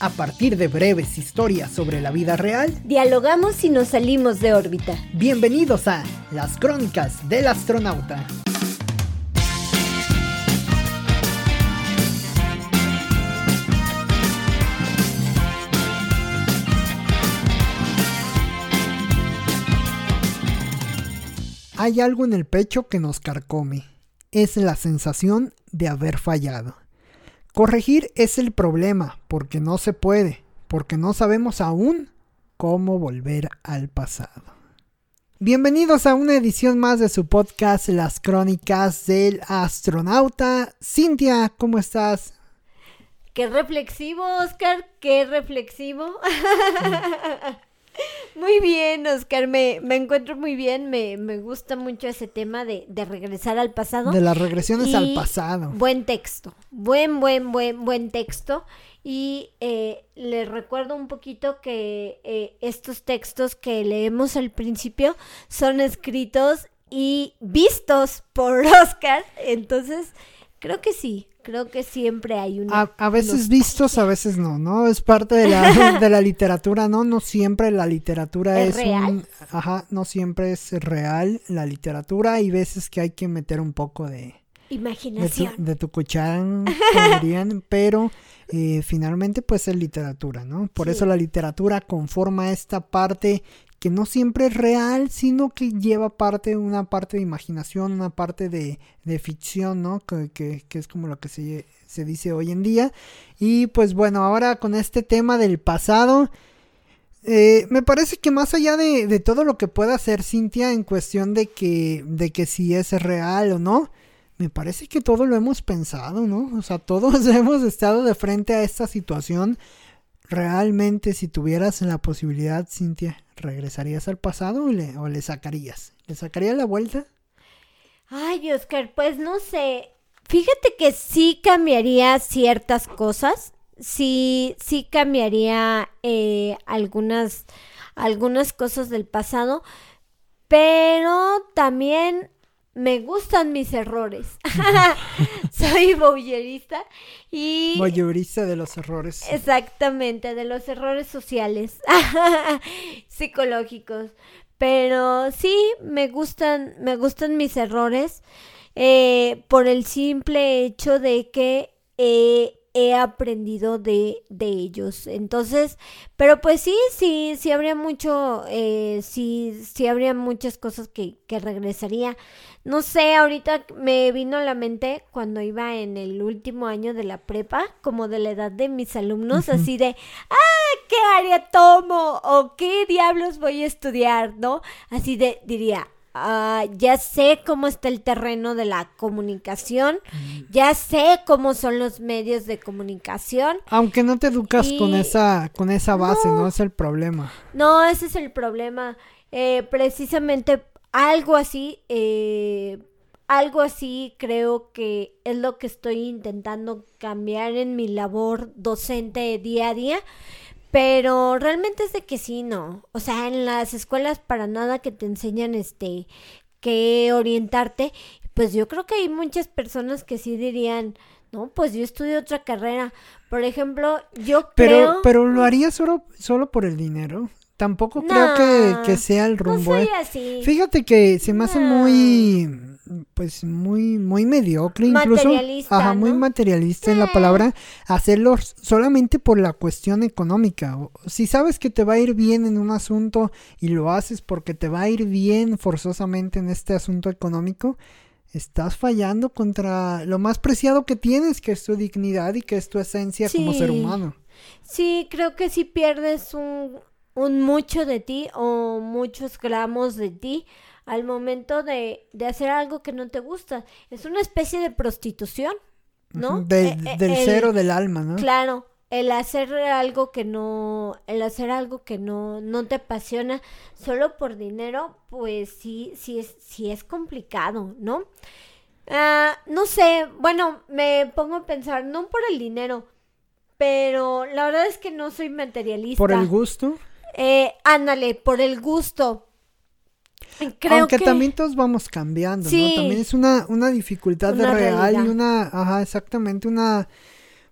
A partir de breves historias sobre la vida real, dialogamos y nos salimos de órbita. Bienvenidos a Las Crónicas del Astronauta. Hay algo en el pecho que nos carcome. Es la sensación de haber fallado. Corregir es el problema, porque no se puede, porque no sabemos aún cómo volver al pasado. Bienvenidos a una edición más de su podcast Las Crónicas del Astronauta. Cintia, ¿cómo estás? Qué reflexivo, Oscar, qué reflexivo. Muy bien, Oscar, me, me encuentro muy bien, me, me, gusta mucho ese tema de, de, regresar al pasado. De las regresiones al pasado. Buen texto, buen, buen, buen, buen texto. Y eh, les recuerdo un poquito que eh, estos textos que leemos al principio son escritos y vistos por Oscar. Entonces, creo que sí, creo que siempre hay una... A, veces vistos, a veces no, ¿no? Es parte de la, de la literatura, ¿no? No siempre la literatura es, real? un... Ajá, no siempre es real la literatura. Hay veces que hay que meter un poco de... Imaginación. De tu, de tu dirían, pero eh, finalmente pues es literatura, ¿no? Por Sí. eso la literatura conforma esta parte que no siempre es real, sino que lleva parte, una parte de imaginación, una parte de, de ficción, ¿no? Que, que, es como lo que se, se dice hoy en día. Y pues bueno, ahora con este tema del pasado, eh, me parece que más allá de, de, todo lo que pueda hacer Cintia en cuestión de que, de que si es real o no, me parece que todo lo hemos pensado, ¿no? O sea, todos hemos estado de frente a esta situación. Realmente, si tuvieras la posibilidad, Cintia, ¿regresarías al pasado o le, o le sacarías? ¿Le sacarías la vuelta? Ay, Oscar, pues no sé. Fíjate que sí cambiaría ciertas cosas. Sí, sí cambiaría eh, algunas, algunas cosas del pasado. Pero también me gustan mis errores. Soy voyerista y... De los errores. Exactamente, de los errores sociales, psicológicos. Pero sí, me gustan, me gustan mis errores eh, por el simple hecho de que eh, he aprendido de, de, ellos. Entonces, pero pues sí, sí, sí habría mucho, eh, sí, sí habría muchas cosas que, que regresaría. No sé, ahorita me vino a la mente cuando iba en el último año de la prepa, como de la edad de mis alumnos, uh -huh. así de, ah, ¿qué área tomo? ¿O qué diablos voy a estudiar? ¿No? Así de, diría, Uh, ya sé cómo está el terreno de la comunicación, ya sé cómo son los medios de comunicación. Aunque no te educas y... con esa con esa base, no. no. es el problema. No, ese es el problema. Eh, precisamente algo así, eh, algo así creo que es lo que estoy intentando cambiar en mi labor docente día a día. Pero realmente es de que sí, no. O sea, en las escuelas para nada que te enseñan este que orientarte, pues yo creo que hay muchas personas que sí dirían, no, pues yo estudio otra carrera. Por ejemplo, yo pero, creo. Pero lo haría solo, solo por el dinero. Tampoco creo que, que, sea el rumbo. No ¿eh? soy así. Fíjate que se me hace muy pues muy muy mediocre incluso. Materialista, muy materialista en la palabra. Hacerlo solamente por la cuestión económica. Si sabes que te va a ir bien en un asunto y lo haces porque te va a ir bien forzosamente en este asunto económico estás fallando contra lo más preciado que tienes que es tu dignidad y que es tu esencia sí. como ser humano. Sí creo que si pierdes un un mucho de ti o muchos gramos de ti al momento de, de, hacer algo que no te gusta. Es una especie de prostitución, ¿no? De, eh, del el, cero del alma, ¿no? Claro, el hacer algo que no, el hacer algo que no, no te apasiona solo por dinero, pues sí, sí es, sí es complicado, ¿no? Uh, no sé, bueno, me pongo a pensar, no por el dinero, pero la verdad es que no soy materialista. ¿Por el gusto? Eh, ándale, por el gusto. Creo Aunque que... también todos vamos cambiando, sí. ¿no? También es una, una dificultad Una real realidad. y una, ajá, exactamente, una,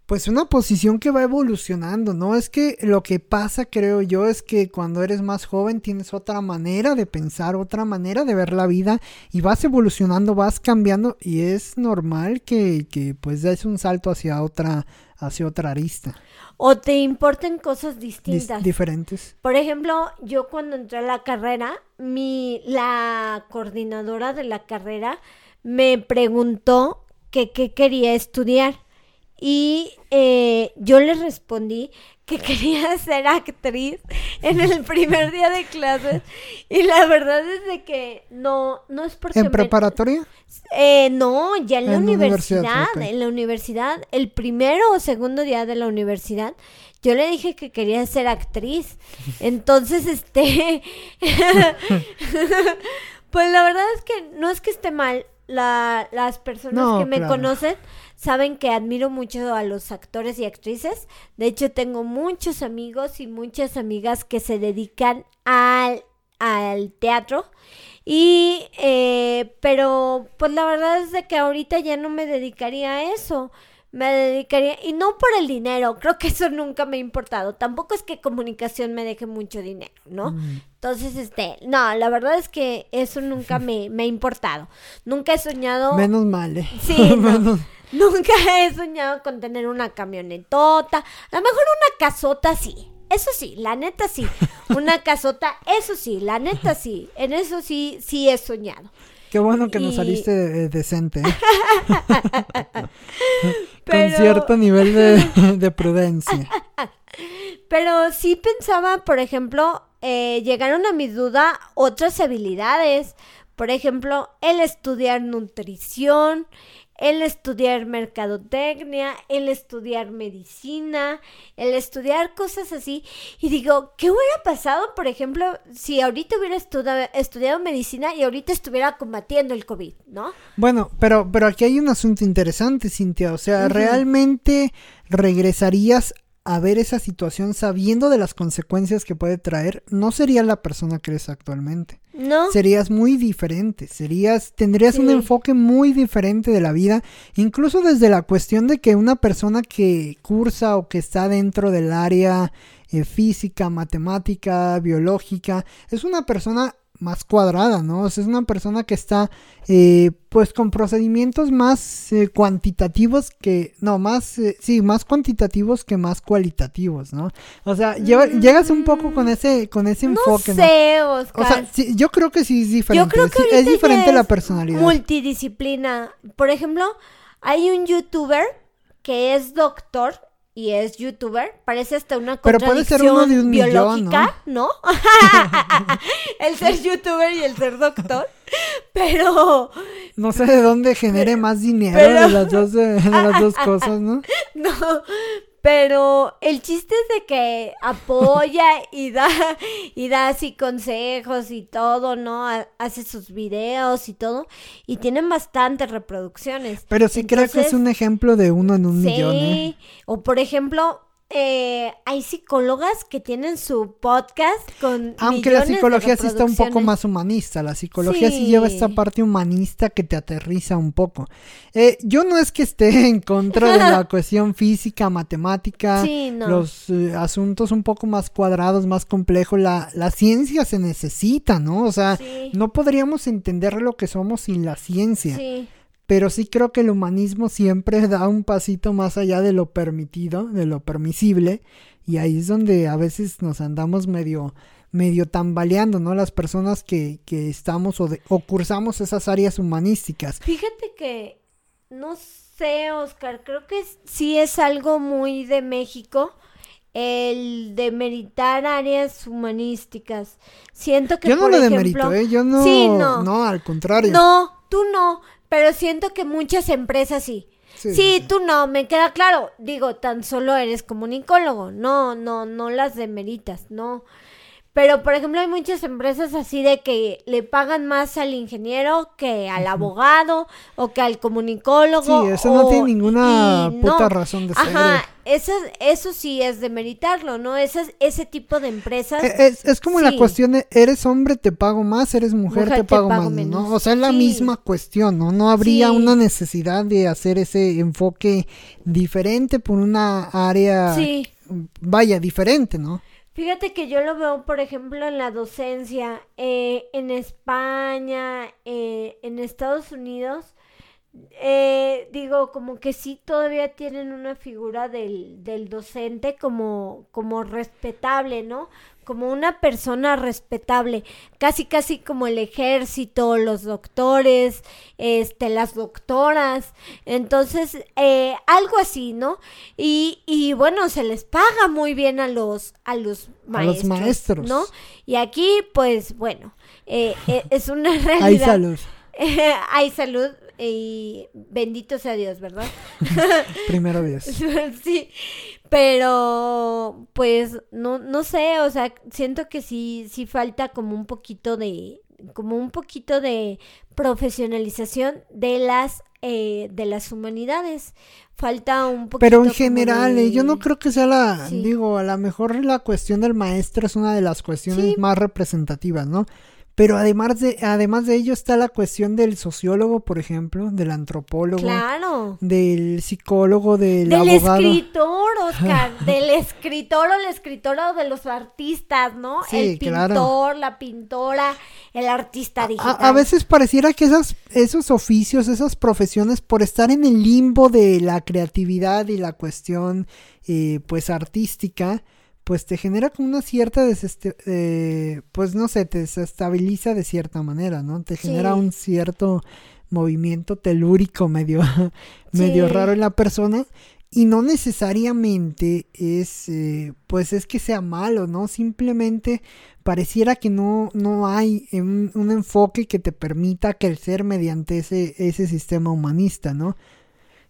Pues una posición que va evolucionando, ¿no? Es que lo que pasa, creo yo, es que cuando eres más joven tienes otra manera de pensar, otra manera de ver la vida y vas evolucionando, vas cambiando y es normal que, que pues des un salto hacia otra, hacia otra arista. O te importen cosas distintas. diferentes. Por ejemplo, yo cuando entré a la carrera, mi, la coordinadora de la carrera me preguntó que qué quería estudiar. Y eh, yo le respondí que quería ser actriz en el primer día de clases. Y la verdad es de que no, no es porque... ¿En preparatoria? Eh, no, ya en la universidad. En la universidad, el primero o segundo día de la universidad, yo le dije que quería ser actriz. Entonces, este... pues la verdad es que no es que esté mal. La, las personas que me conocen saben que admiro mucho a los actores y actrices. De hecho, tengo muchos amigos y muchas amigas que se dedican al, al teatro. Y, eh, pero, pues la verdad es de que ahorita ya no me dedicaría a eso. Me dedicaría, y no por el dinero, creo que eso nunca me ha importado. Tampoco es que comunicación me deje mucho dinero, ¿no? Mm. Entonces, este, no, la verdad es que eso nunca me, me ha importado. Nunca he soñado. Menos mal, ¿eh? Sí, no. Nunca he soñado con tener una camionetota. A lo mejor una casota sí. Eso sí, la neta sí. Una casota, eso sí, la neta sí. En eso sí, sí he soñado. Qué bueno que nos saliste decente. ¿eh? Con cierto nivel de, de, prudencia. Pero sí pensaba, por ejemplo, eh, llegaron a mi duda otras habilidades. Por ejemplo, el estudiar nutrición, el estudiar mercadotecnia, el estudiar medicina, el estudiar cosas así. Y digo, ¿qué hubiera pasado, por ejemplo, si ahorita hubiera estudiado, medicina y ahorita estuviera combatiendo el COVID, ¿no? Bueno, pero, pero aquí hay un asunto interesante, Cintia. O sea, ¿realmente regresarías a ver esa situación sabiendo de las consecuencias que puede traer, no sería la persona que eres actualmente. No. Serías muy diferente, serías tendrías un enfoque muy diferente de la vida, incluso desde la cuestión de que una persona que cursa o que está dentro del área eh, física, matemática, biológica, es una persona más cuadrada, ¿no? O sea, es una persona que está, eh, pues, con procedimientos más eh, cuantitativos que, no, más, eh, sí, más cuantitativos que más cualitativos, ¿no? O sea, llegas un poco con ese, con ese enfoque, ¿no? Sé, Oscar. O sea, sí, yo creo que sí es diferente. Yo creo que es diferente la personalidad. Multidisciplina. Por ejemplo, hay un youtuber que es doctor y es youtuber, parece hasta una Pero puede ser uno de un biológica, ¿no? el ser youtuber y el ser doctor. Pero no sé de dónde genere más dinero de las dos de las dos cosas, ¿no? No, pero el chiste es de que apoya y da, y da así consejos y todo, ¿no? Hace sus videos y todo. Y tienen bastantes reproducciones. Pero sí creo que es un ejemplo de uno en un millón. ¿eh? O por ejemplo, eh, hay psicólogas que tienen su podcast con. Aunque la psicología sí está un poco más humanista. La psicología sí, lleva esta parte humanista que te aterriza un poco. Eh, yo no es que esté en contra de la cuestión física, matemática, los eh, asuntos un poco más cuadrados, más complejos. La, la ciencia se necesita, ¿no? O sea, no podríamos entender lo que somos sin la ciencia. Sí pero sí creo que el humanismo siempre da un pasito más allá de lo permitido, de lo permisible, y ahí es donde a veces nos andamos medio medio tambaleando, ¿no? Las personas que, que estamos o, o cursamos esas áreas humanísticas. Fíjate que, no sé, Oscar, creo que sí es algo muy de México el demeritar áreas humanísticas. Siento que yo no lo demerito, ¿eh? Yo no, sí, no, no, al contrario. No, tú no, pero siento que muchas empresas sí. Sí, tú no, me queda claro. Digo, tan solo eres comunicólogo. No, no, no las demeritas, no. Pero, por ejemplo, hay muchas empresas así de que le pagan más al ingeniero que al abogado o que al comunicólogo. Sí, eso no tiene ninguna puta razón de ser. Ajá, eso, eso sí es de meritarlo, ¿no? Ese, ese tipo de empresas. E, Es, es como la cuestión de, eres hombre, te pago más, eres mujer, Mujer, te te pago, más, menos. ¿no? O sea, es la Sí. misma cuestión, ¿no? No habría Sí. una necesidad de hacer ese enfoque diferente por una área, Sí. vaya, diferente, ¿no? Fíjate que yo lo veo, por ejemplo, en la docencia, eh, en España, eh, en Estados Unidos. eh, digo, como que sí todavía tienen una figura del, del docente como, como respetable, ¿no? Como una persona respetable, casi casi como el ejército, los doctores, este, las doctoras, entonces, eh, algo así, ¿no? Y, y bueno, se les paga muy bien a los, a los A los maestros, maestros. ¿no? Y aquí, pues, bueno, eh, eh, es una realidad. Hay salud, Hay salud y bendito sea Dios, ¿verdad? primero Dios. sí, pero pues no, no sé, o sea, siento que sí, sí falta como un poquito de, como un poquito de profesionalización de las, eh, de las humanidades. Falta un poquito. Pero en general, de- eh, yo no creo que sea la, Sí. digo, a lo mejor la cuestión del maestro es una de las cuestiones Sí. más representativas, ¿no? Pero además de, además de ello está la cuestión del sociólogo, por ejemplo, del antropólogo, Claro. del psicólogo, del, Del abogado. escritor, Oscar, del escritor o la escritora o de los artistas, ¿no? Sí, el claro. pintor, la pintora, el artista digital. A, a veces pareciera que esas, esos oficios, esas profesiones, por estar en el limbo de la creatividad y la cuestión, eh, pues, artística, pues te genera como una cierta eh, pues no sé, te desestabiliza de cierta manera, ¿no? Te genera Sí. un cierto movimiento telúrico medio, medio raro en la persona. Y no necesariamente es, eh, pues es que sea malo, ¿no? Simplemente pareciera que no, no hay un, un enfoque que te permita crecer mediante ese, ese sistema humanista, ¿no?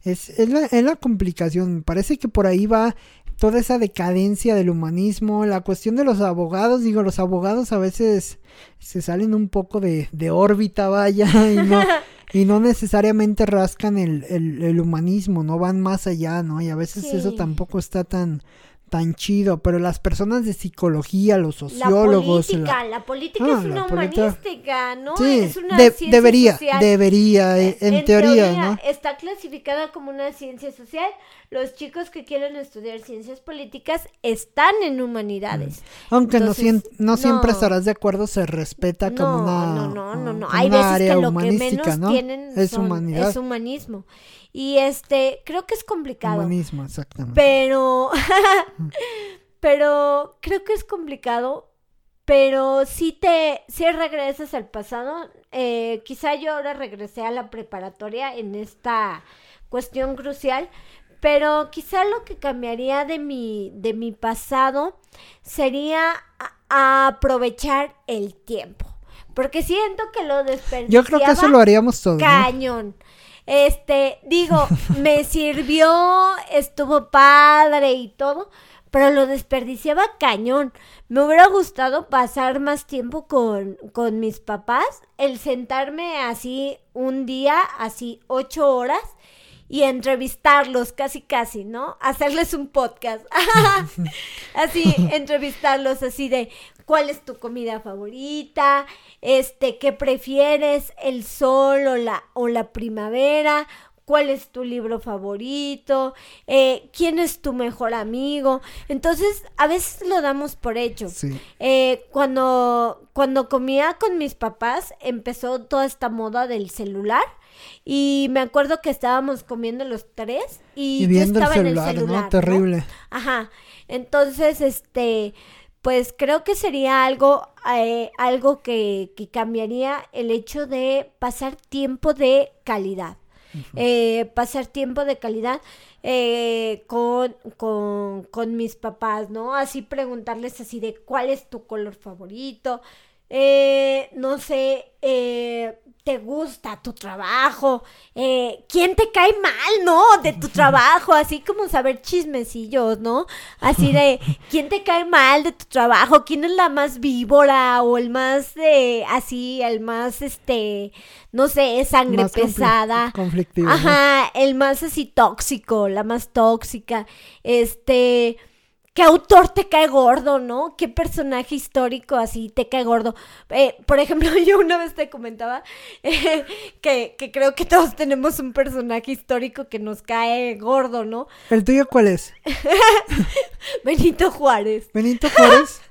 Es, es, la, es la complicación, me parece que por ahí va toda esa decadencia del humanismo, la cuestión de los abogados, digo, los abogados a veces se salen un poco de, de órbita, vaya, y no, y no necesariamente rascan el, el, el humanismo, no van más allá, ¿no? Y a veces eso tampoco está tan, tan chido, pero las personas de psicología, los sociólogos, la- política, la política Ah, es una humanística, ¿no? Sí, es una de- ciencia debería, social. debería, eh, en, teoría, ¿no? Está clasificada como una ciencia social. Los chicos que quieren estudiar ciencias políticas están en humanidades. Aunque no, Entonces, sien- no siempre no. estarás de acuerdo, se respeta como una, no, no, no, no. como Hay una veces área que lo que menos ¿no? tienen es son- humanidad. es humanismo. Y este, creo que es complicado. Humanismo, exactamente. Pero, pero creo que es complicado. Pero si te, si regresas al pasado, eh, quizá yo ahora regresé a la preparatoria en esta cuestión crucial, pero quizá lo que cambiaría de mi, de mi pasado sería a- a aprovechar el tiempo. Porque siento que lo desperdiciaba Yo creo que eso lo haríamos todos, ¿no? Este, digo, me sirvió, estuvo padre y todo, pero lo desperdiciaba cañón. Me hubiera gustado pasar más tiempo con, con mis papás, el sentarme así un día, así ocho horas, y entrevistarlos casi casi, ¿no? Hacerles un podcast. así, entrevistarlos así de cuál es tu comida favorita, este, qué prefieres, el sol o la, o la primavera, cuál es tu libro favorito, eh, quién es tu mejor amigo. Entonces, a veces lo damos por hecho. Sí. Eh, cuando, cuando comía con mis papás, empezó toda esta moda del celular. Y me acuerdo que estábamos comiendo los tres y, Y viendo yo el estaba celular, en el celular. ¿no? Terrible. Ajá. Entonces, este, pues creo que sería algo, eh, algo que, que cambiaría el hecho de pasar tiempo de calidad. Eh, pasar tiempo de calidad eh, con, con, con mis papás, ¿no? Así preguntarles así de cuál es tu color favorito. Eh, no sé, eh, te gusta tu trabajo, eh, quién te cae mal, ¿no? De tu trabajo, así como saber chismecillos, ¿no? Así de quién te cae mal de tu trabajo, quién es la más víbora o el más, eh, así, el más, este, no sé, sangre Más pesada. conflictivo, ¿no? Ajá, el más así tóxico, la más tóxica, este... ¿Qué autor te cae gordo, no? ¿Qué personaje histórico así te cae gordo? Eh, por ejemplo, yo una vez te comentaba eh, que, que creo que todos tenemos un personaje histórico que nos cae gordo, ¿no? ¿El tuyo cuál es? Benito Juárez. ¿Benito Juárez?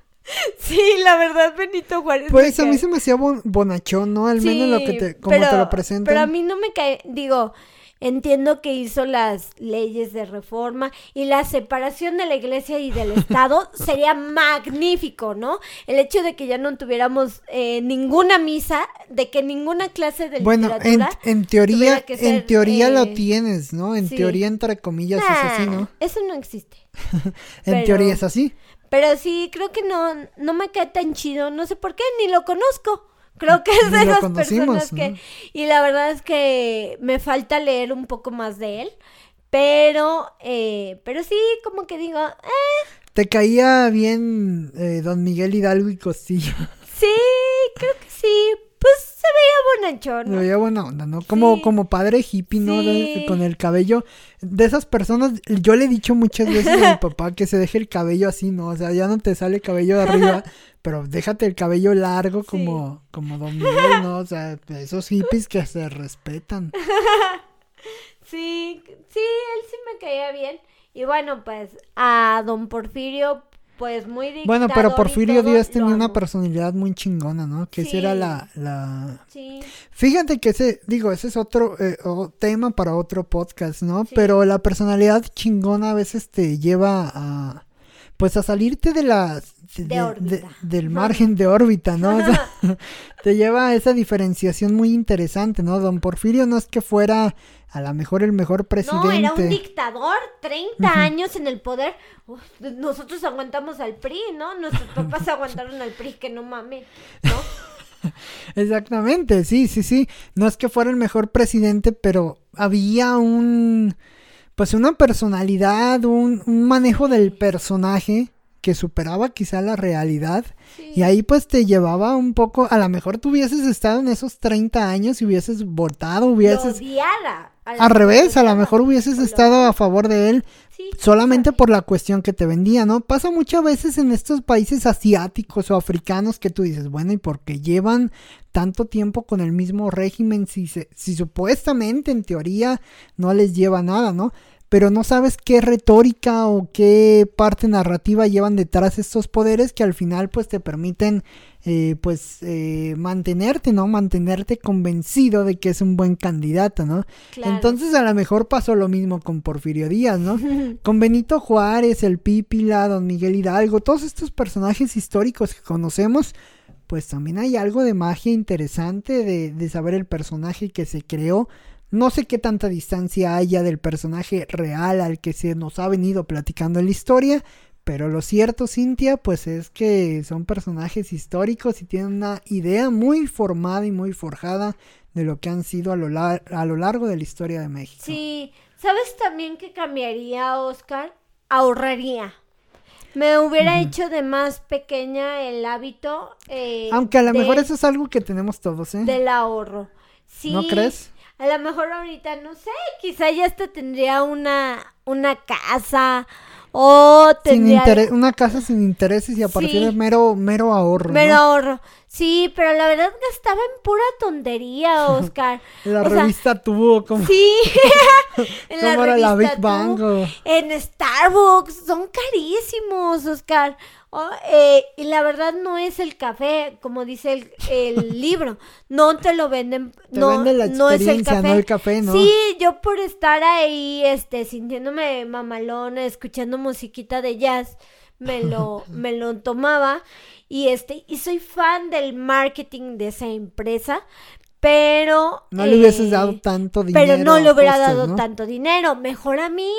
Sí, la verdad, Benito Juárez. Pues a mí se me hacía bon- bonachón, ¿no? Al menos lo que te, como te lo presentan. Pero a mí no me cae, digo, entiendo que hizo las leyes de reforma y la separación de la iglesia y del Estado sería magnífico, ¿no? El hecho de que ya no tuviéramos eh, ninguna misa, de que ninguna clase de Bueno, en, literatura. en teoría, en lo eh, tienes, ¿no? En sí. teoría, entre comillas, es así, ¿no? Eso no existe. En pero- teoría es así. Pero sí, creo que no, no me cae tan chido, no sé por qué, ni lo conozco. Creo que es de conocimos, personas que... ¿no? Y la verdad es que me falta leer un poco más de él. Pero, eh, pero sí, como que digo, eh, Te caía bien eh, Don Miguel Hidalgo y Costillo. Bonachón. ¿no? veía buena onda, ¿no? Como, Sí. como padre hippie, ¿no? Sí. con el cabello. De esas personas, yo le he dicho muchas veces a mi papá que se deje el cabello así, ¿no? O sea, ya no te sale cabello de arriba, pero déjate el cabello largo como, como Don Miguel, ¿no? O sea, esos hippies que se respetan. Sí, sí, él sí me caía bien. Y bueno, pues a don Porfirio, pues muy Bueno, pero Porfirio Díaz tenía una personalidad muy chingona, ¿no? Que esa era Sí. la, la... Sí, Fíjate que ese, digo, ese es otro eh, tema para otro podcast, ¿no? Sí. Pero la personalidad chingona a veces te lleva a, pues a salirte de la, De del margen de órbita, ¿no? O sea, te lleva a esa diferenciación muy interesante, ¿no? Don Porfirio no es que fuera a lo mejor el mejor presidente. No, era un dictador, 30 años en el poder. Uf, nosotros aguantamos al PRI, ¿no? Nuestros papás aguantaron al PRI, que no mames, ¿no? Exactamente, sí, sí, sí. No es que fuera el mejor presidente, pero había un, pues una personalidad, un, un manejo del personaje que superaba quizá la realidad. Sí. Y ahí pues te llevaba un poco, a lo mejor tú hubieses estado en esos 30 años y hubieses votado, Lo hubieses... odiara. Al revés, a lo mejor hubieses estado a favor de él Sí, solamente por la cuestión que te vendía, ¿no? Pasa muchas veces en estos países asiáticos o africanos que tú dices, bueno, ¿y por qué llevan tanto tiempo con el mismo régimen si, se, si supuestamente en teoría no les lleva nada, ¿no? Pero no sabes qué retórica o qué parte narrativa llevan detrás estos poderes que al final pues te permiten eh, pues eh, mantenerte, ¿no? Mantenerte convencido de que es un buen candidato, ¿no? claro. Entonces a lo mejor pasó lo mismo con Porfirio Díaz, ¿no? con Benito Juárez, el Pípila, Don Miguel Hidalgo, todos estos personajes históricos que conocemos, pues también hay algo de magia interesante de, de saber el personaje que se creó. No sé qué tanta distancia haya del personaje real al que se nos ha venido platicando en la historia, pero lo cierto, Cintia, pues es que son personajes históricos y tienen una idea muy formada y muy forjada de lo que han sido a lo, lar- a lo largo de la historia de México. Sí, ¿sabes también que cambiaría, Oscar? Ahorraría. Me hubiera hecho de más pequeña el hábito. eh, Aunque a lo de- mejor eso es algo que tenemos todos, ¿eh? del ahorro. Sí. ¿No crees? A lo mejor ahorita, no sé, quizá ya hasta tendría una, una casa o Sin interés, una casa sin intereses y a partir Sí. de mero, mero ahorro. ¿no? mero ahorro. Sí, pero la verdad gastaba en pura tontería, Oscar. La O sea, revista tuvo como, Sí, en la revista Big Bang. O- En Starbucks, son carísimos, Oscar. Oh, eh, y la verdad no es el café, como dice el, el libro. No te lo venden, Te no, venden la no es el café. no el café, ¿no? Sí, yo por estar ahí, este, sintiéndome mamalona, escuchando musiquita de jazz, me lo, me lo tomaba. Y este, y soy fan del marketing de esa empresa. pero... No le hubieses eh, dado tanto dinero. Pero no le hubiera costos, dado ¿no? tanto dinero, mejor a mí.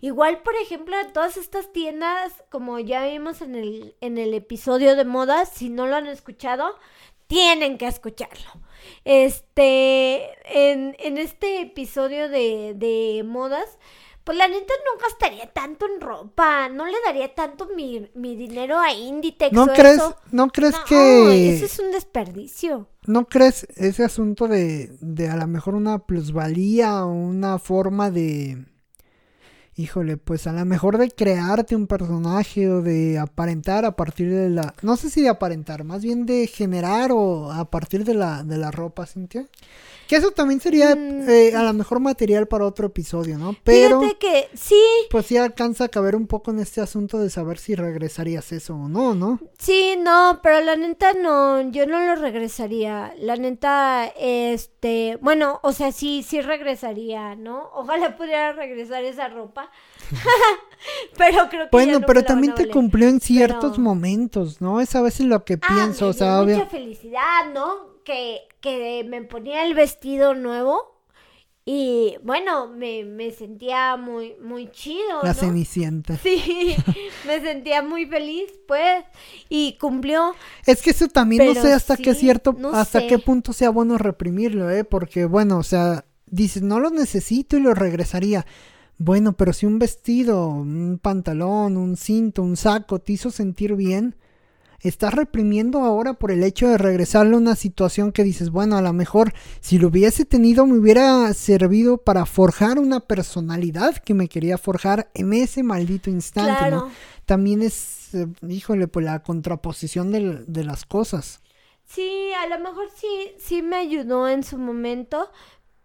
Igual, por ejemplo, en todas estas tiendas, como ya vimos en el, en el episodio de modas, si no lo han escuchado, tienen que escucharlo. Este, en, en este episodio de, de modas, pues la neta no gastaría tanto en ropa, no le daría tanto mi, mi dinero a Inditex ¿No o crees, eso. no crees No, que... eso es un desperdicio. ¿No crees ese asunto de, de a lo mejor una plusvalía o una forma de... Híjole, pues a lo mejor de crearte un personaje o de aparentar a partir de la... No sé si de aparentar, más bien de generar o a partir de la, de la ropa, Cintia. Que eso también sería Mm. eh, a lo mejor material para otro episodio, ¿no? Pero Fíjate que sí, pues sí alcanza a caber un poco en este asunto de saber si regresarías eso o no, ¿no? Sí, no, pero la neta no, yo no lo regresaría. La neta, este, bueno, o sea, sí, sí regresaría, ¿no? Ojalá pudiera regresar esa ropa. pero creo que ya Bueno, no pero también te cumplió en ciertos Pero- momentos, ¿no? Es a veces lo que Ah, pienso, o sea, dio obvia- mucha felicidad, ¿no? Que, que me ponía el vestido nuevo y bueno, me, me sentía muy, muy chido, la ¿no? cenicienta. Sí, me sentía muy feliz, pues, y cumplió. Es que eso también no sé hasta qué cierto, no hasta sé. qué punto sea bueno reprimirlo, ¿eh? Porque bueno, o sea, dices, no lo necesito y lo regresaría. Bueno, pero si un vestido, un pantalón, un cinto, un saco te hizo sentir bien, estás reprimiendo ahora por el hecho de regresarle a una situación que dices, bueno, a lo mejor si lo hubiese tenido me hubiera servido para forjar una personalidad que me quería forjar en ese maldito instante, ¿no? También es, eh, híjole, pues la contraposición de las cosas. Sí, a lo mejor sí, sí me ayudó en su momento,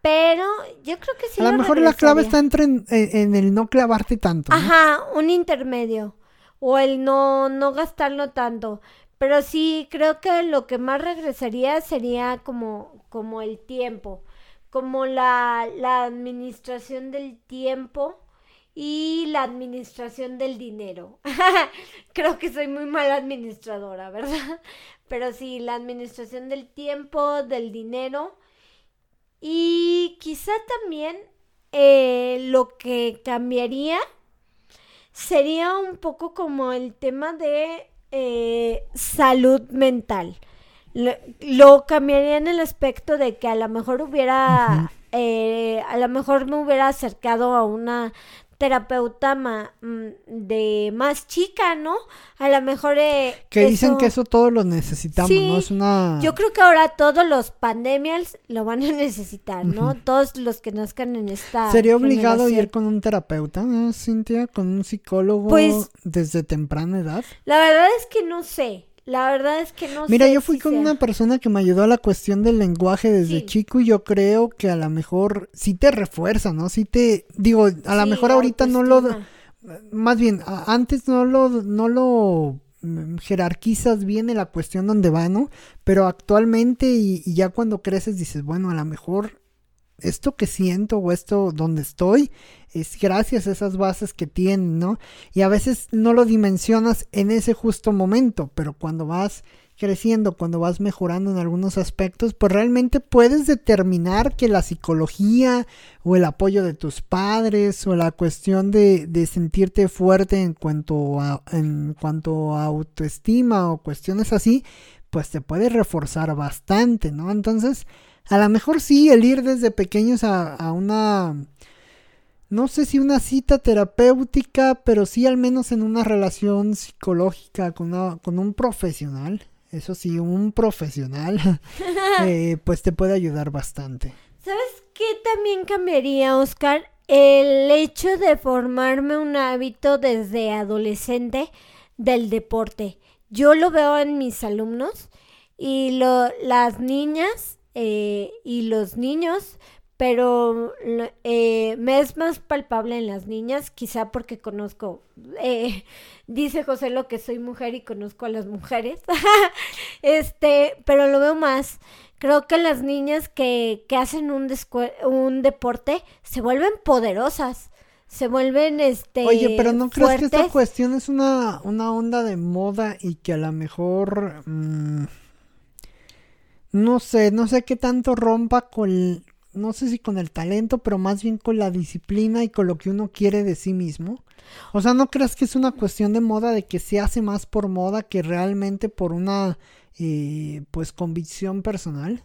pero yo creo que sí a lo lo mejor la clave está entre en, el no clavarte tanto. ¿no? Ajá, un intermedio. O el no, no gastarlo tanto. Pero sí, creo que lo que más regresaría sería como, como el tiempo. Como la, la administración del tiempo y la administración del dinero. creo que soy muy mala administradora, ¿verdad? Pero sí, la administración del tiempo, del dinero. Y quizá también eh, lo que cambiaría sería un poco como el tema de eh, salud mental. Lo, lo cambiaría en el aspecto de que a lo mejor hubiera, eh, a lo mejor me hubiera acercado a una terapeuta ma- mm, de más chica, ¿no? A lo mejor eh, Que dicen que eso todos lo necesitamos, Sí, ¿no? Es una... yo creo que ahora todos los pandemials lo van a necesitar, ¿no? Todos los que nazcan en esta Sería obligado generación. ir con un terapeuta, ¿no, Cintia? Con un psicólogo Pues- desde temprana edad. La verdad es que no sé. La verdad es que no Mira, sé yo fui si con sea. una persona que me ayudó a la cuestión del lenguaje desde Sí. chico y yo creo que a lo mejor sí te refuerza, ¿no? Sí te... Digo, a lo Sí, mejor ahorita no lo... Más bien, antes no lo, no lo mm, jerarquizas bien en la cuestión donde va, ¿no? Pero actualmente y, y ya cuando creces dices, bueno, a lo mejor esto que siento o esto donde estoy es gracias a esas bases que tienen, ¿no? Y a veces no lo dimensionas en ese justo momento, pero cuando vas creciendo, cuando vas mejorando en algunos aspectos, pues realmente puedes determinar que la psicología o el apoyo de tus padres o la cuestión de, de sentirte fuerte en cuanto a, en cuanto a autoestima o cuestiones así, pues te puede reforzar bastante, ¿no? Entonces, a lo mejor sí, el ir desde pequeños a, a una, no sé si una cita terapéutica, pero sí al menos en una relación psicológica con, una- con un profesional, eso sí, un profesional, eh, pues te puede ayudar bastante. ¿Sabes qué también cambiaría, Oscar? El hecho de formarme un hábito desde adolescente del deporte. Yo lo veo en mis alumnos y lo, las niñas eh, y los niños, pero eh, me es más palpable en las niñas, quizá porque conozco, eh, dice José lo que soy mujer y conozco a las mujeres, este, pero lo veo más. Creo que las niñas que, que hacen un, un deporte se vuelven poderosas, se vuelven este Oye, pero ¿no crees que esta cuestión es una, una onda de moda y que a lo mejor... mm, no sé, no sé qué tanto rompa con, no sé si con el talento, pero más bien con la disciplina y con lo que uno quiere de sí mismo. O sea, ¿no crees que es una cuestión de moda de que se hace más por moda que realmente por una, eh, pues, convicción personal?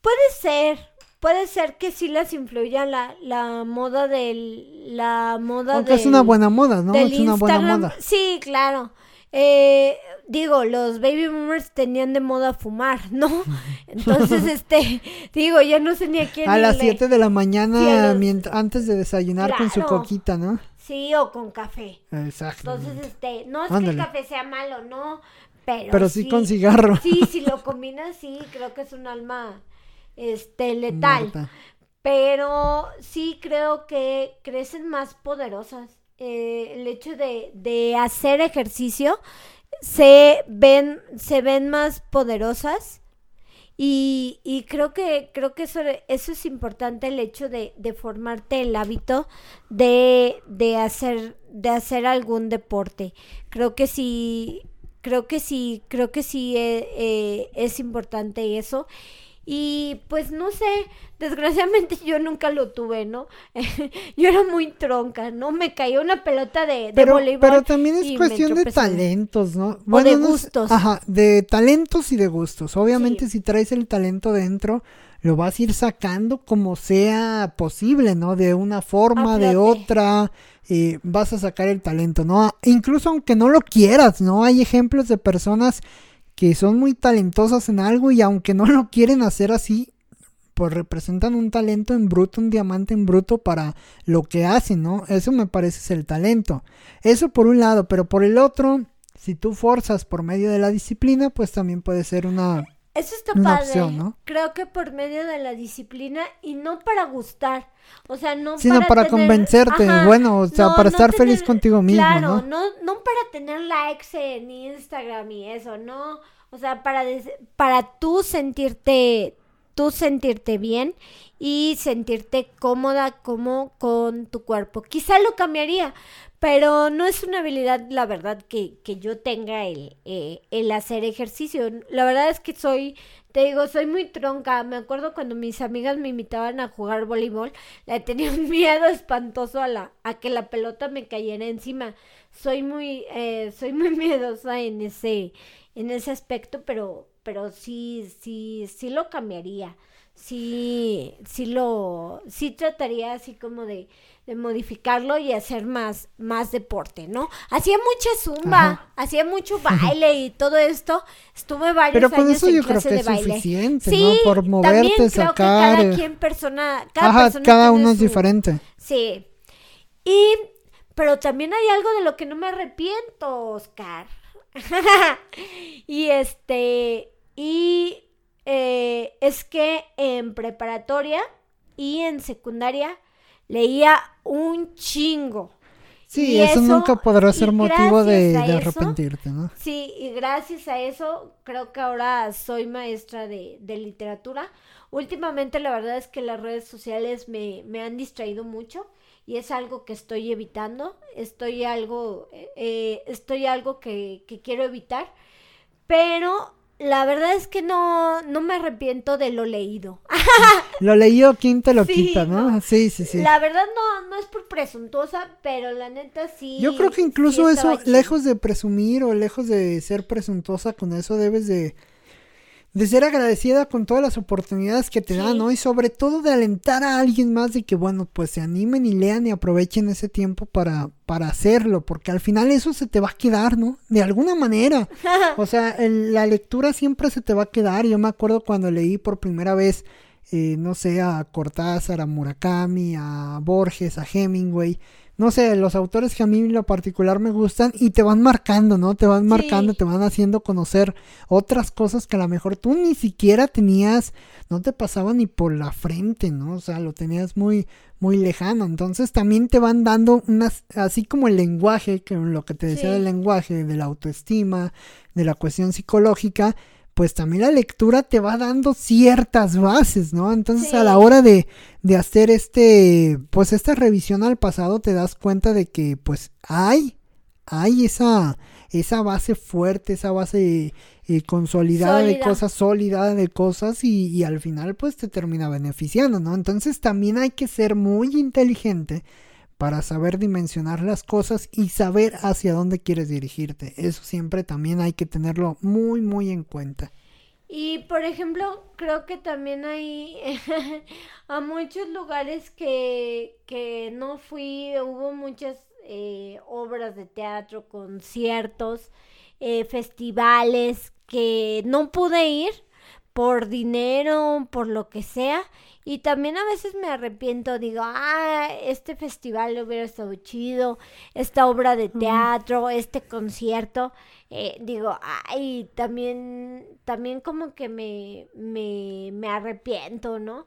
Puede ser, puede ser que sí las influya la, la moda del, la moda Aunque es una buena moda, ¿no? del Es una buena Instagram. moda. Sí, claro. Eh, digo, los baby boomers tenían de moda fumar, ¿no? Entonces, este, digo, ya no sé ni a quién A las le- 7 de la mañana, Sí, los- antes de desayunar con su coquita, ¿no? Sí, o con café. Exacto. Entonces, este, no es Ándale. que el café sea malo, no, pero, Pero sí con cigarro. Sí, si lo combinas, sí, creo que es un alma, este, letal. Pero sí creo que crecen más poderosas. Eh, el hecho de, de hacer ejercicio se ven, se ven más poderosas. Y, y creo que, creo que eso, eso es importante, el hecho de, de formarte el hábito de, de hacer, de hacer algún deporte. Creo que sí, creo que sí, creo que sí eh, eh, es importante eso. Y pues no sé, desgraciadamente yo nunca lo tuve, ¿no? yo era muy tronca, ¿no? Me cayó una pelota de, de Pero, voleibol. pero también es cuestión de talentos, ¿no? de no sé- gustos. ajá, de talentos y de gustos. Obviamente Sí. si traes el talento dentro, lo vas a ir sacando como sea posible, ¿no? De una forma, de otra, eh, vas a sacar el talento, ¿no? Incluso aunque no lo quieras, ¿no? Hay ejemplos de personas que son muy talentosas en algo y aunque no lo quieren hacer así, pues representan un talento en bruto, un diamante en bruto para lo que hacen, ¿no? Eso me parece es el talento. Eso por un lado, pero por el otro, si tú forzas por medio de la disciplina, pues también puede ser una... Eso está una padre. opción, ¿no? Creo que por medio de la disciplina y no para gustar. O sea, no Sino para, tener- convencerte, Ajá. bueno, o sea, No, para no estar feliz contigo mismo, claro, ¿no? no, no para tener likes en Instagram y eso, no. O sea, para, des- para tú sentirte, tú sentirte bien y sentirte cómoda como con tu cuerpo. Quizá lo cambiaría, pero no es una habilidad, la verdad, que, que yo tenga el, eh, el hacer ejercicio. La verdad es que soy, te digo, soy muy tronca. Me acuerdo cuando mis amigas me invitaban a jugar voleibol, le tenía un miedo espantoso a, la, a que la pelota me cayera encima. Soy muy, eh, soy muy miedosa en ese, en ese aspecto, pero, pero sí, sí, sí lo cambiaría. Sí, sí lo, sí trataría así como de, de modificarlo y hacer más, más deporte, ¿no? Hacía mucha zumba, Ajá. hacía mucho baile y todo esto. Estuve varios Pero con años eso en yo creo clase que de es baile. suficiente, Sí, ¿no? Por moverte, también creo que sacar... cada eh, quien persona, cada Ajá, persona cada uno es su- diferente. Sí. Y, pero también hay algo de lo que no me arrepiento, Oscar. y este, y eh, es que en preparatoria y en secundaria leía un chingo. Sí, eso, eso- nunca podrá ser motivo de, eso- arrepentirte, ¿no? Sí, y gracias a eso creo que ahora soy maestra de, de literatura. Últimamente la verdad es que las redes sociales me, me han distraído mucho y es algo que estoy evitando. Estoy algo, eh, estoy algo que, que quiero evitar. Pero la verdad es que no, no me arrepiento de lo leído. Lo leído, ¿quién te lo Sí, quita, no? no. Sí, sí, sí. La verdad no, no es por presuntuosa, pero la neta sí. Yo creo que incluso eso, lejos de presumir o lejos de ser presuntuosa con eso, debes de, de ser agradecida con todas las oportunidades que te dan. ¿no? Y sobre todo de alentar a alguien más de que, bueno, pues se animen y lean y aprovechen ese tiempo para, para hacerlo, porque al final eso se te va a quedar, ¿no? De alguna manera. O sea, el- la lectura siempre se te va a quedar. Yo me acuerdo cuando leí por primera vez, eh, no sé, a Cortázar, a Murakami, a Borges, a Hemingway. No sé, los autores que a mí en lo particular me gustan y te van marcando, ¿no? Te van marcando, Sí. te van haciendo conocer otras cosas que a lo mejor tú ni siquiera tenías, no te pasaba ni por la frente, ¿no? O sea, lo tenías muy, muy lejano. Entonces también te van dando unas, así como el lenguaje, que lo que te decía Sí. del lenguaje, de la autoestima, de la cuestión psicológica, pues también la lectura te va dando ciertas bases, ¿no? Entonces Sí. a la hora de, de hacer este, pues esta revisión al pasado te das cuenta de que pues hay, hay esa, esa base fuerte, esa base eh, consolidada de cosas, sólida de cosas y, y al final pues te termina beneficiando, ¿no? Entonces también hay que ser muy inteligente para saber dimensionar las cosas y saber hacia dónde quieres dirigirte. Eso siempre también hay que tenerlo muy, muy en cuenta. Y por ejemplo, creo que también hay a muchos lugares que, que no fui, hubo muchas eh, obras de teatro, conciertos, eh, festivales que no pude ir por dinero, por lo que sea. Y también a veces me arrepiento, digo, ah, este festival hubiera estado chido, esta obra de teatro, este concierto. eh, digo, ay, también, también como que me, me, me arrepiento, ¿no?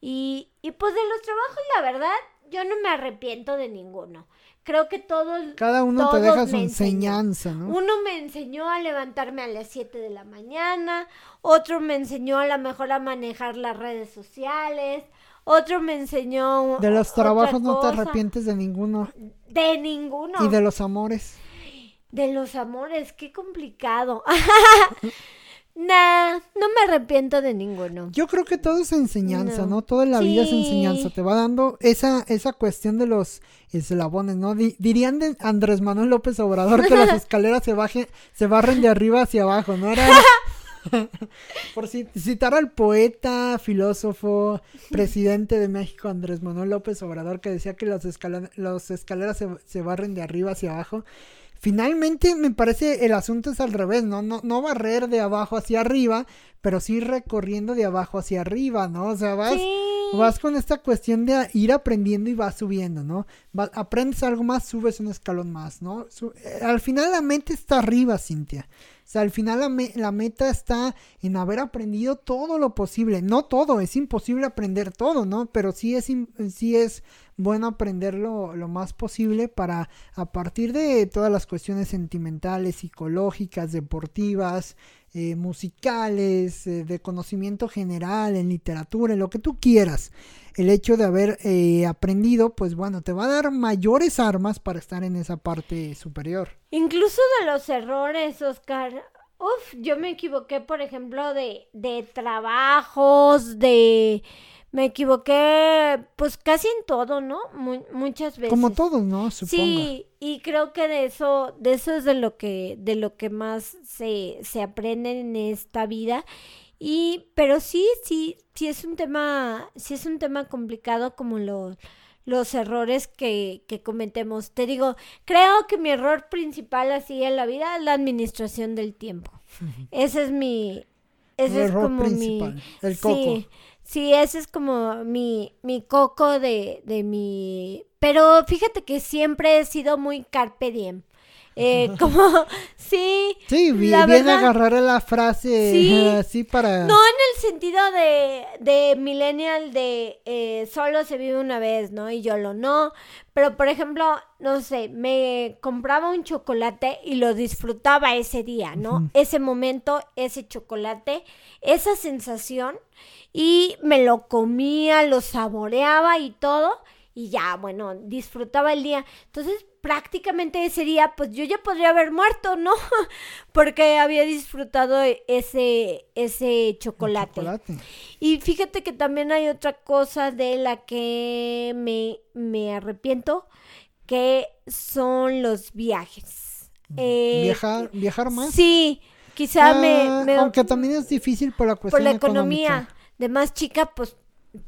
Y, y pues de los trabajos, la verdad, yo no me arrepiento de ninguno. Creo que todos, Cada uno te todos deja su enseñanza, ¿no? Uno me enseñó a levantarme a las 7 de la mañana, otro me enseñó a lo mejor a manejar las redes sociales, otro me enseñó De los trabajos no te arrepientes de ninguno. De ninguno. Y de los amores. De los amores, qué complicado. nah, no me arrepiento de ninguno. Yo creo que todo es enseñanza, No. ¿no? Toda la vida es enseñanza. Te va dando esa, esa cuestión de los eslabones, ¿no? Di- dirían de Andrés Manuel López Obrador que las escaleras se bajen, se barren de arriba hacia abajo, ¿no? Era por ci- citar al poeta, filósofo, presidente de México, Andrés Manuel López Obrador, que decía que las escala- los escaleras se, se barren de arriba hacia abajo. Finalmente me parece el asunto es al revés, ¿no? No, no barrer de abajo hacia arriba, pero sí recorriendo de abajo hacia arriba, ¿no? O sea, vas, Sí. vas con esta cuestión de ir aprendiendo y vas subiendo, ¿no? Va- aprendes algo más, subes un escalón más, ¿no? Su- eh, al final la mente está arriba, Cintia. Sea, al final la, me- la meta está en haber aprendido todo lo posible. No todo, es imposible aprender todo, ¿no? Pero sí es, sí es bueno aprenderlo lo más posible para a partir de todas las cuestiones sentimentales, psicológicas, deportivas, eh, musicales, eh, de conocimiento general, en literatura, en lo que tú quieras. El hecho de haber eh, aprendido, pues bueno, te va a dar mayores armas para estar en esa parte superior. Incluso de los errores, Oscar. Uf, yo me equivoqué, por ejemplo, de, de trabajos, de... Me equivoqué, pues casi en todo, ¿no? Mu- muchas veces. Como todos, ¿no? Supongo. Sí, y creo que de eso, de eso es de lo que, de lo que más se, se aprende en esta vida. Y, pero sí, sí, sí es un tema, sí es un tema complicado como lo, los errores que, que cometemos. Te digo, creo que mi error principal así en la vida es la administración del tiempo. Ese es mi, ese El es error como principal, mi, el coco. Sí, sí, ese es como mi, mi coco de, de mi... Pero fíjate que siempre he sido muy carpe diem. Eh, como, sí, Sí, vi- la agarrar la frase Sí. así para... no en el sentido de, de millennial de eh, solo se vive una vez, ¿no? Y yo lo no. Pero, por ejemplo, no sé, me compraba un chocolate y lo disfrutaba ese día, ¿no? Ese momento, ese chocolate, esa sensación. Y me lo comía, lo saboreaba y todo. Y ya, bueno, disfrutaba el día. Entonces, prácticamente ese día, pues yo ya podría haber muerto, ¿no? Porque había disfrutado ese, ese el chocolate. chocolate. Y fíjate que también hay otra cosa de la que me, me arrepiento, que son los viajes. Eh, Viajar, viajar más. Sí, quizá me, Ah, me- Aunque también es difícil por la cuestión por la económica. economía de más chica, pues,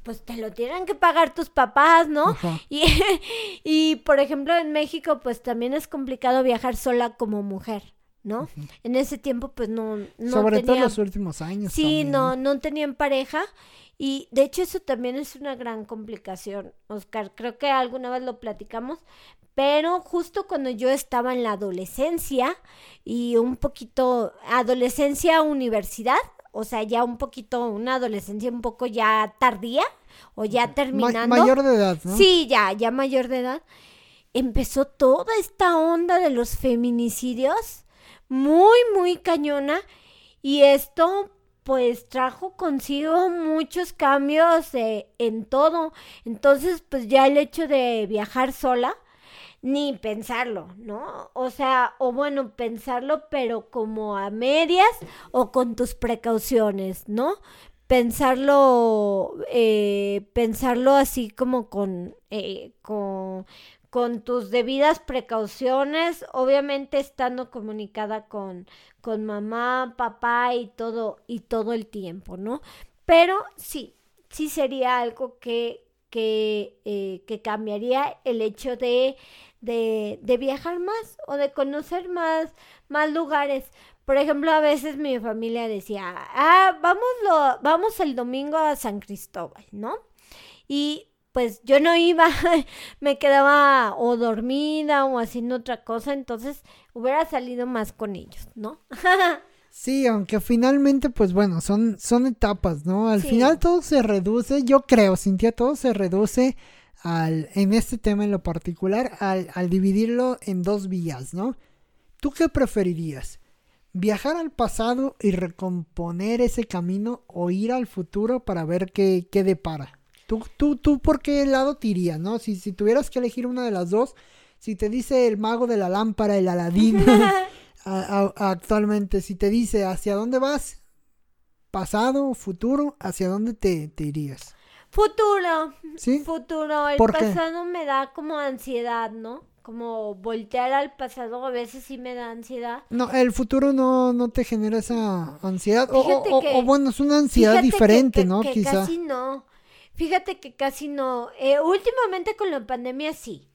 pues te lo tienen que pagar tus papás, ¿no? Y, y, por ejemplo, en México, pues también es complicado viajar sola como mujer, ¿no? En ese tiempo, pues no, no Sobre todo en tenía- los últimos años. Sí, también, no, no tenían pareja. Y de hecho eso también es una gran complicación, Oscar. Creo que alguna vez lo platicamos, pero justo cuando yo estaba en la adolescencia y un poquito, adolescencia, universidad, o sea, ya un poquito, una adolescencia un poco ya tardía o ya Ma- terminando. mayor de edad, ¿no? Sí, ya, ya mayor de edad. Empezó toda esta onda de los feminicidios, muy, muy cañona. Y esto, pues, trajo consigo muchos cambios eh, en todo. Entonces, pues, ya el hecho de viajar sola, ni pensarlo, ¿no? O sea, o bueno, pensarlo, pero como a medias o con tus precauciones, ¿no? Pensarlo, eh, pensarlo así como con, eh, con, tus debidas precauciones, obviamente estando comunicada con, con mamá, papá y todo, y todo el tiempo, ¿no? Pero sí, sí sería algo que, que, eh, que cambiaría el hecho de, de, de, viajar más o de conocer más, más lugares. Por ejemplo, a veces mi familia decía, ah, vamos, lo, vamos el domingo a San Cristóbal, ¿no? Y pues yo no iba, me quedaba o dormida o haciendo otra cosa, entonces hubiera salido más con ellos, ¿no? sí, aunque finalmente, pues bueno, son, son etapas, ¿no? Al Sí. final todo se reduce, yo creo, Cintia, todo se reduce al, en este tema en lo particular, al, al dividirlo en dos vías, ¿no? ¿Tú qué preferirías? ¿Viajar al pasado y recomponer ese camino o ir al futuro para ver qué, qué depara? ¿Tú, tú, ¿Tú por qué lado te irías, no? Si, si tuvieras que elegir una de las dos, si te dice el mago de la lámpara, el Aladín, a- a- actualmente, si te dice hacia dónde vas, pasado, futuro, hacia dónde te, te irías. Futuro, ¿Sí? futuro, el pasado me da como ansiedad, ¿no? Como voltear al pasado a veces sí me da ansiedad. No, el futuro no, no te genera esa ansiedad. O, Fíjate o- que- o bueno, es una ansiedad que- diferente, que- ¿no? que Quizá. casi no. Fíjate que casi no. Eh, últimamente con la pandemia sí,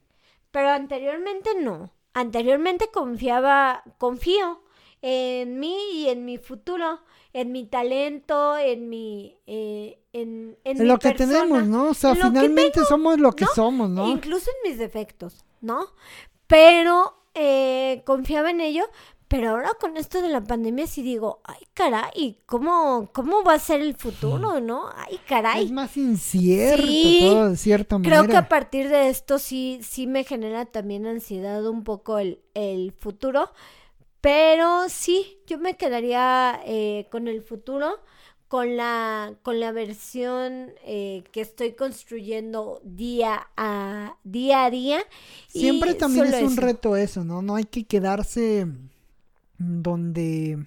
pero anteriormente no. Anteriormente confiaba, confío en mí y en mi futuro, en mi talento, en mi, eh, en, en En mi lo que tenemos, ¿no? O sea, finalmente somos lo que ¿no? somos, ¿no? Incluso en mis defectos, ¿no? Pero eh, confiaba en ello. Pero ahora con esto de la pandemia sí digo, ay caray, ¿cómo, cómo va a ser el futuro, no? Ay caray. Es más incierto Sí, todo, de cierta Creo que manera. a partir de esto sí, sí me genera también ansiedad un poco el, el futuro. Pero sí, yo me quedaría eh, con el futuro, con la, con la versión eh, que estoy construyendo día a día. A día y Siempre también es un eso. reto eso, ¿no? No hay que quedarse donde,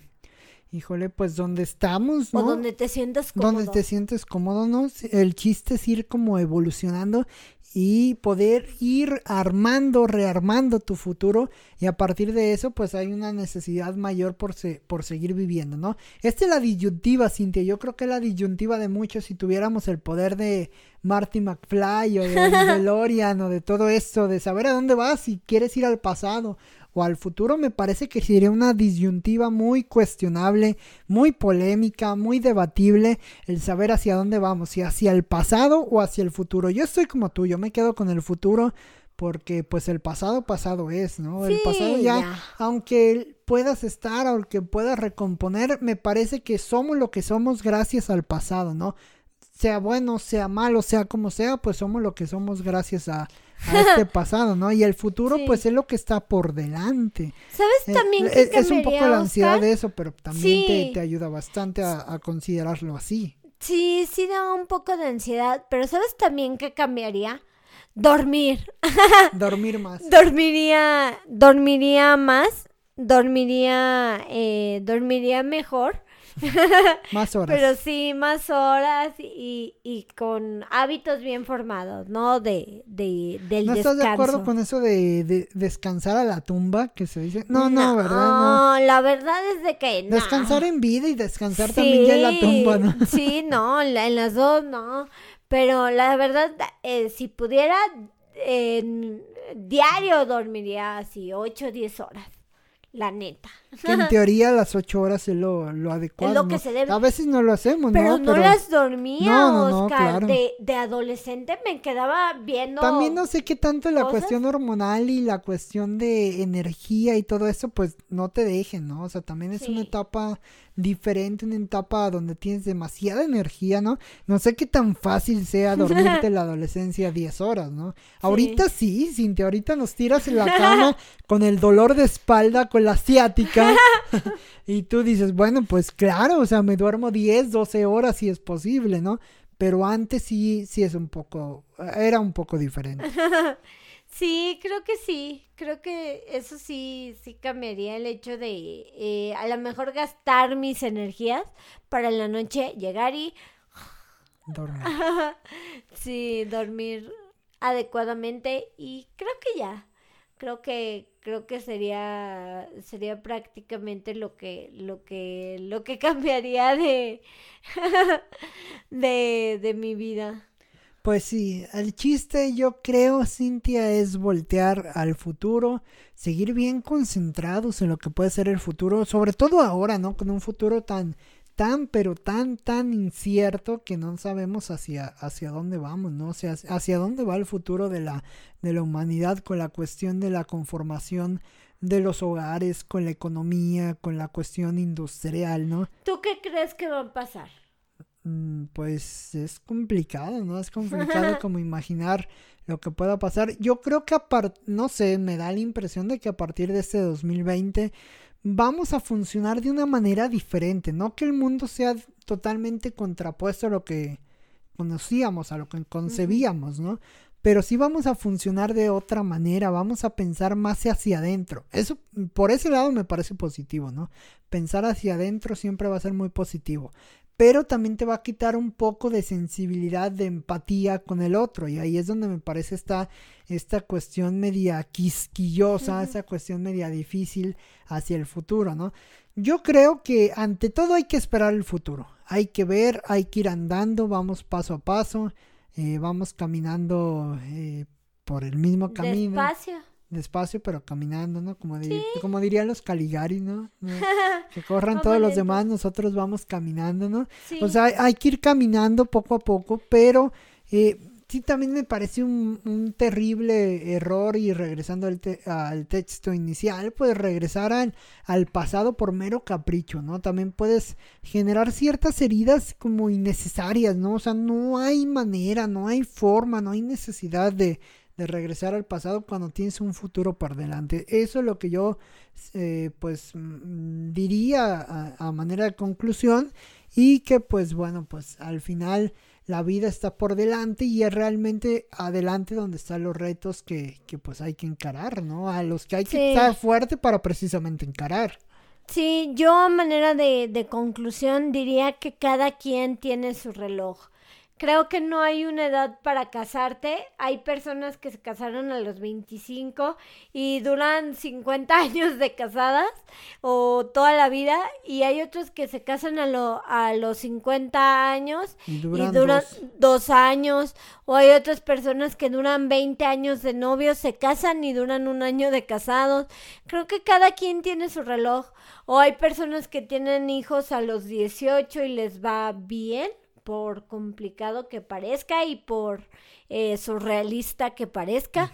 híjole, pues donde estamos, ¿no? O donde te sientas cómodo. donde te sientes cómodo, ¿no? El chiste es ir como evolucionando y poder ir armando, rearmando tu futuro. Y a partir de eso pues hay una necesidad mayor por, se- por seguir viviendo, ¿no? Esta es la disyuntiva, Cintia, yo creo que es la disyuntiva de muchos. Si tuviéramos el poder de Marty McFly o de DeLorean o de todo esto, de saber a dónde vas, si quieres ir al pasado o al futuro, me parece que sería una disyuntiva muy cuestionable, muy polémica, muy debatible el saber hacia dónde vamos, si hacia el pasado o hacia el futuro. Yo estoy como tú, yo me quedo con el futuro porque pues el pasado pasado es, ¿no? el pasado ya, ya. aunque puedas estar, aunque puedas recomponer, me parece que somos lo que somos gracias al pasado, ¿no? Sea bueno, sea malo, sea como sea, pues somos lo que somos gracias a, a este pasado, ¿no? Y el futuro, Sí. pues es lo que está por delante. ¿Sabes Eh, también eh, que es, un poco la ansiedad de eso, pero también te, te ayuda bastante a, a considerarlo así. Sí, sí da un poco de ansiedad, pero ¿sabes también qué cambiaría? Dormir. Dormir más. Dormiría, dormiría más, dormiría, eh, dormiría mejor, Más horas. pero sí más horas y, y con hábitos bien formados, ¿no? De, de, del ¿No descanso. estás de acuerdo con eso de, de descansar a la tumba que se dice? No, no, ¿verdad? No. la verdad es de que no. Descansar en vida y descansar también ya en la tumba, ¿no? Sí, no, en las dos no. Pero la verdad, eh, si pudiera, en diario dormiría así 8 o 10 horas. La neta. Que en teoría las ocho horas es lo, lo adecuado. lo que ¿no? se debe. A veces no lo hacemos, Pero ¿no? no, las dormía, No, no, Oscar. claro. de, de adolescente me quedaba viendo. También no sé qué tanto la cosas. cuestión hormonal y la cuestión de energía y todo eso, pues no te dejen, ¿no? O sea, también es una etapa diferente, una etapa donde tienes demasiada energía, ¿no? No sé qué tan fácil sea dormirte en la adolescencia 10 horas, ¿no? Ahorita sí, Cintia, ahorita nos tiras en la cama con el dolor de espalda, con la ciática. y tú dices, bueno, pues claro, o sea, me duermo 10, 12 horas si es posible, ¿no? Pero antes sí, sí es un poco, era un poco diferente. Sí, creo que sí. Creo que eso sí, sí cambiaría el hecho de eh, a lo mejor gastar mis energías para en la noche llegar y Dormir. sí, dormir adecuadamente y creo que ya. Creo que creo que sería sería prácticamente lo que lo que lo que cambiaría de de de mi vida. Pues sí, el chiste yo creo, Cintia, es voltear al futuro, seguir bien concentrados en lo que puede ser el futuro, sobre todo ahora, ¿no? Con un futuro tan, tan, pero tan, tan incierto que no sabemos hacia, hacia dónde vamos, ¿no? O sea, hacia dónde va el futuro de la, de la humanidad con la cuestión de la conformación de los hogares, con la economía, con la cuestión industrial, ¿no? ¿Tú qué crees que va a pasar? Mm, pues es complicado, ¿no? Es complicado como imaginar lo que pueda pasar. Yo creo que a no sé, me da la impresión de que a partir de este 2020 vamos a funcionar de una manera diferente, no que el mundo sea totalmente contrapuesto a lo que conocíamos, a lo que concebíamos, ¿no? Pero sí vamos a funcionar de otra manera, vamos a pensar más hacia adentro. Eso, por ese lado me parece positivo, ¿no? Pensar hacia adentro siempre va a ser muy positivo pero también te va a quitar un poco de sensibilidad, de empatía con el otro. Y ahí es donde me parece esta, esta cuestión media quisquillosa, esa cuestión media difícil hacia el futuro, ¿no? Yo creo que ante todo hay que esperar el futuro. Hay que ver, hay que ir andando, vamos paso a paso, eh, vamos caminando eh, por el mismo camino. Despacio despacio pero caminando, ¿no? Como, como dirían los Caligari, ¿no? Que corran todos los demás, nosotros vamos caminando, ¿no? O sea, hay, que ir caminando poco a poco, pero eh, sí también me parece un, terrible error y regresando al, al, texto inicial, pues regresar al, al pasado por mero capricho, ¿no? También puedes generar ciertas heridas como innecesarias, ¿no? O sea, no hay manera, no hay forma, no hay necesidad de de regresar al pasado cuando tienes un futuro por delante. Eso es lo que yo eh, pues mm, diría a, manera de conclusión y que pues bueno pues al final la vida está por delante y es realmente adelante donde están los retos que, que pues hay que encarar, ¿no? A los que hay que estar fuerte para precisamente encarar. Sí, yo a manera de, de conclusión diría que cada quien tiene su reloj. Creo que no hay una edad para casarte. Hay personas que se casaron a los 25 y duran 50 años de casadas o toda la vida. Y hay otros que se casan a, lo, a los 50 años y duran, dos. años. O hay otras personas que duran 20 años de novios, se casan y duran un año de casados. Creo que cada quien tiene su reloj. O hay personas que tienen hijos a los 18 y les va bien por complicado que parezca y por eh, surrealista que parezca.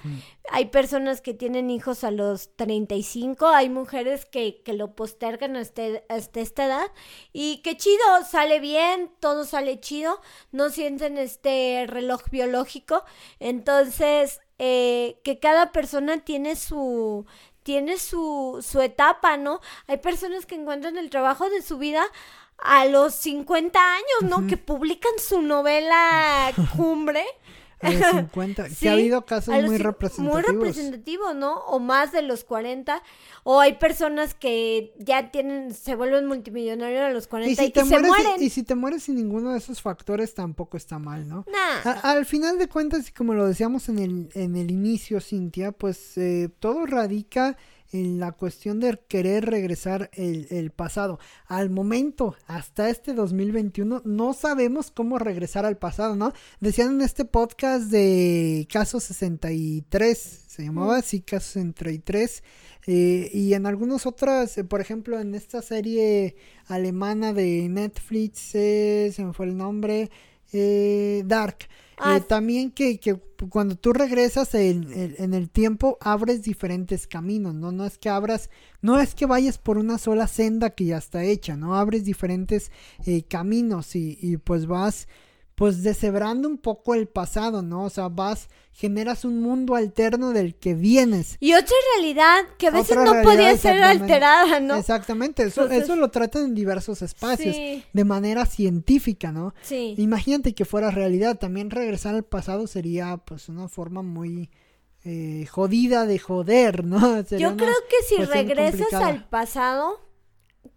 Hay personas que tienen hijos a los 35, hay mujeres que, que lo postergan hasta, hasta, esta edad y qué chido, sale bien, todo sale chido, no sienten este reloj biológico, entonces eh, que cada persona tiene su tiene su, su etapa, ¿no? Hay personas que encuentran el trabajo de su vida a los 50 años, ¿no? Que publican su novela Cumbre. A los 50, que ha habido casos muy representativos. Muy representativos, ¿no? O más de los 40. O hay personas que ya tienen, se vuelven multimillonarios a los 40 y, si te se mueren. Y, si te mueres sin ninguno de esos factores, tampoco está mal, ¿no? al final de cuentas, y como lo decíamos en el, en el inicio, Cintia, pues eh, todo radica en la cuestión de querer regresar el, pasado. Al momento, hasta este 2021, no sabemos cómo regresar al pasado, ¿no? Decían en este podcast de Caso 63, se llamaba así, Caso 63, eh, y en algunas otras, eh, por ejemplo, en esta serie alemana de Netflix, eh, se me fue el nombre, Dark. Ah, también que, que, cuando tú regresas en, en, el tiempo abres diferentes caminos, ¿no? No es que abras, no es que vayas por una sola senda que ya está hecha, ¿no? Abres diferentes eh, caminos y, y pues vas pues deshebrando un poco el pasado, ¿no? O sea, vas, generas un mundo alterno del que vienes. Y otra realidad que a veces no podía ser alterada, ¿no? Exactamente, eso, eso lo tratan en diversos espacios, de manera científica, ¿no? Sí. Imagínate que fuera realidad, también regresar al pasado sería pues una forma muy eh, jodida de joder, ¿no? Yo creo que si regresas al pasado,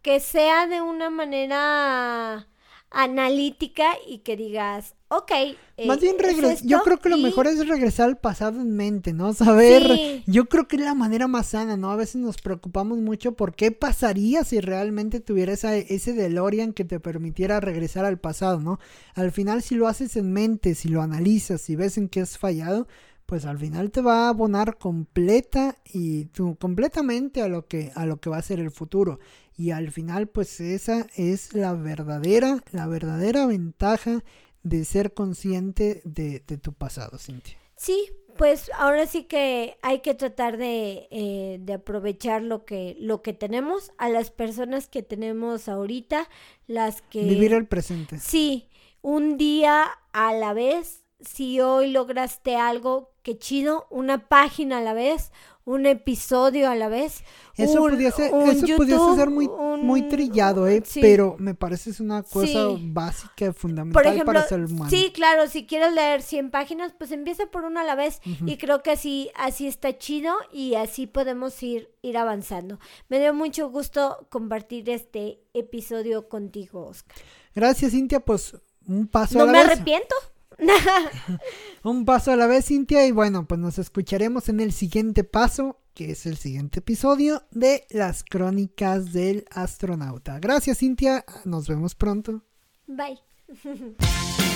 que sea de una manera analítica y que digas, ok. Eh, Más bien yo creo que lo mejor es regresar al pasado en mente, ¿no? Saber, yo creo que es la manera más sana, ¿no? A veces nos preocupamos mucho por qué pasaría si realmente tuviera ese DeLorean que te permitiera regresar al pasado, ¿no? Al final si lo haces en mente, si lo analizas, si ves en qué has fallado, pues al final te va a abonar completa y completamente a lo que a lo que va a ser el futuro y al final pues esa es la verdadera, la verdadera ventaja de ser consciente de, tu pasado, Cintia. Sí, pues ahora sí que hay que tratar de, eh, de, aprovechar lo que, lo que tenemos, a las personas que tenemos ahorita, las que... Vivir el presente. Sí, un día a la vez, si hoy lograste algo, que chido, una página a la vez, un episodio a la vez. Eso pudiese, eso ser muy, muy trillado, ¿eh? Pero me parece es una cosa básica, fundamental para ser humano. Sí, claro, si quieres leer 100 páginas, pues empieza por una a la vez y creo que así, así está chido y así podemos ir, ir avanzando. Me dio mucho gusto compartir este episodio contigo, Oscar. Gracias, Cintia, pues un paso a la vez. No me arrepiento. Un paso a la vez, Cintia. Y bueno, pues nos escucharemos en el siguiente paso, que es el siguiente episodio de las crónicas del astronauta. Gracias, Cintia. Nos vemos pronto. Bye.